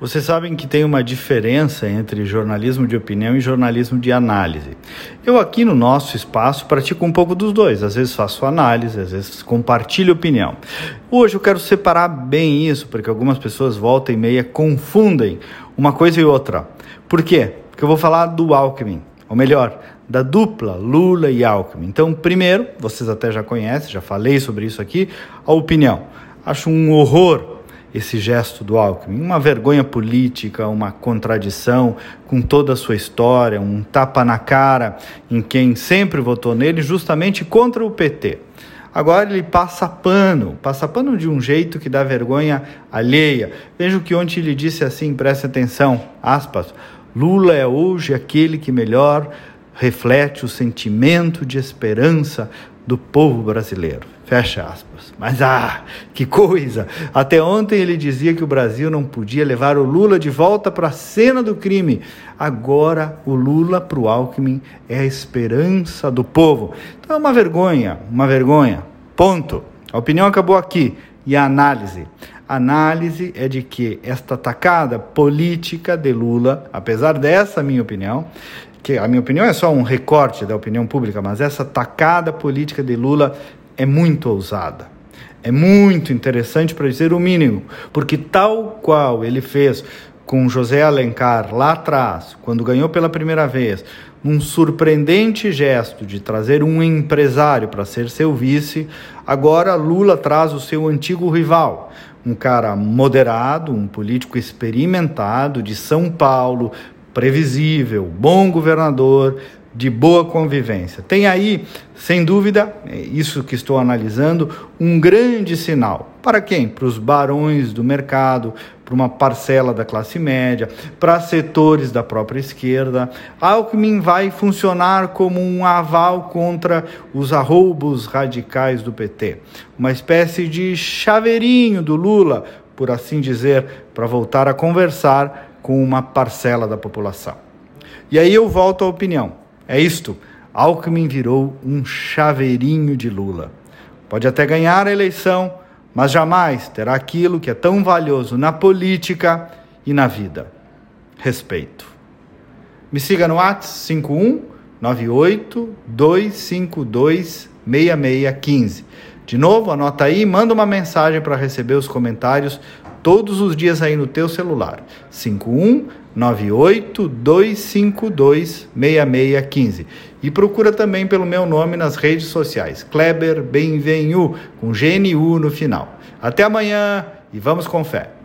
Vocês sabem que tem uma diferença entre jornalismo de opinião e jornalismo de análise. Eu aqui no nosso espaço pratico um pouco dos dois. Às vezes faço análise, às vezes compartilho opinião. Hoje eu quero separar bem isso, porque algumas pessoas volta e meia confundem uma coisa e outra. Por quê? Porque eu vou falar do Alckmin, ou melhor, da dupla Lula e Alckmin. Então, primeiro, vocês até já conhecem, já falei sobre isso aqui, a opinião. Acho um horror esse gesto do Alckmin. Uma vergonha política, uma contradição com toda a sua história, um tapa na cara em quem sempre votou nele, justamente contra o PT. Agora ele passa pano, passa pano de um jeito que dá vergonha alheia. Veja o que ontem ele disse assim, preste atenção, aspas, Lula é hoje aquele que melhor reflete o sentimento de esperança do povo brasileiro. Fecha aspas. Mas ah, que coisa! Até ontem ele dizia que o Brasil não podia levar o Lula de volta para a cena do crime. Agora o Lula para o Alckmin é a esperança do povo. Então é uma vergonha, uma vergonha. Ponto. A opinião acabou aqui. E a análise? A análise é de que esta atacada política de Lula, apesar dessa minha opinião, que a minha opinião é só um recorte da opinião pública, mas essa tacada política de Lula é muito ousada. É muito interessante para dizer o mínimo, porque tal qual ele fez com José Alencar lá atrás, quando ganhou pela primeira vez, um surpreendente gesto de trazer um empresário para ser seu vice, agora Lula traz o seu antigo rival, um cara moderado, um político experimentado de São Paulo, previsível, bom governador, de boa convivência. Tem aí, sem dúvida, isso que estou analisando, um grande sinal. Para quem? Para os barões do mercado, para uma parcela da classe média, para setores da própria esquerda. Alckmin vai funcionar como um aval contra os arroubos radicais do PT. Uma espécie de chaveirinho do Lula, por assim dizer, para voltar a conversar com uma parcela da população. E aí eu volto à opinião. É isto. Alckmin virou um chaveirinho de Lula. Pode até ganhar a eleição, mas jamais terá aquilo que é tão valioso na política e na vida: respeito. Me siga no WhatsApp 51 98 252 6615. De novo, anota aí, manda uma mensagem para receber os comentários todos os dias aí no teu celular. 5198 252 6615. E procura também pelo meu nome nas redes sociais, Kleber Benvenu, com GNU no final. Até amanhã e vamos com fé.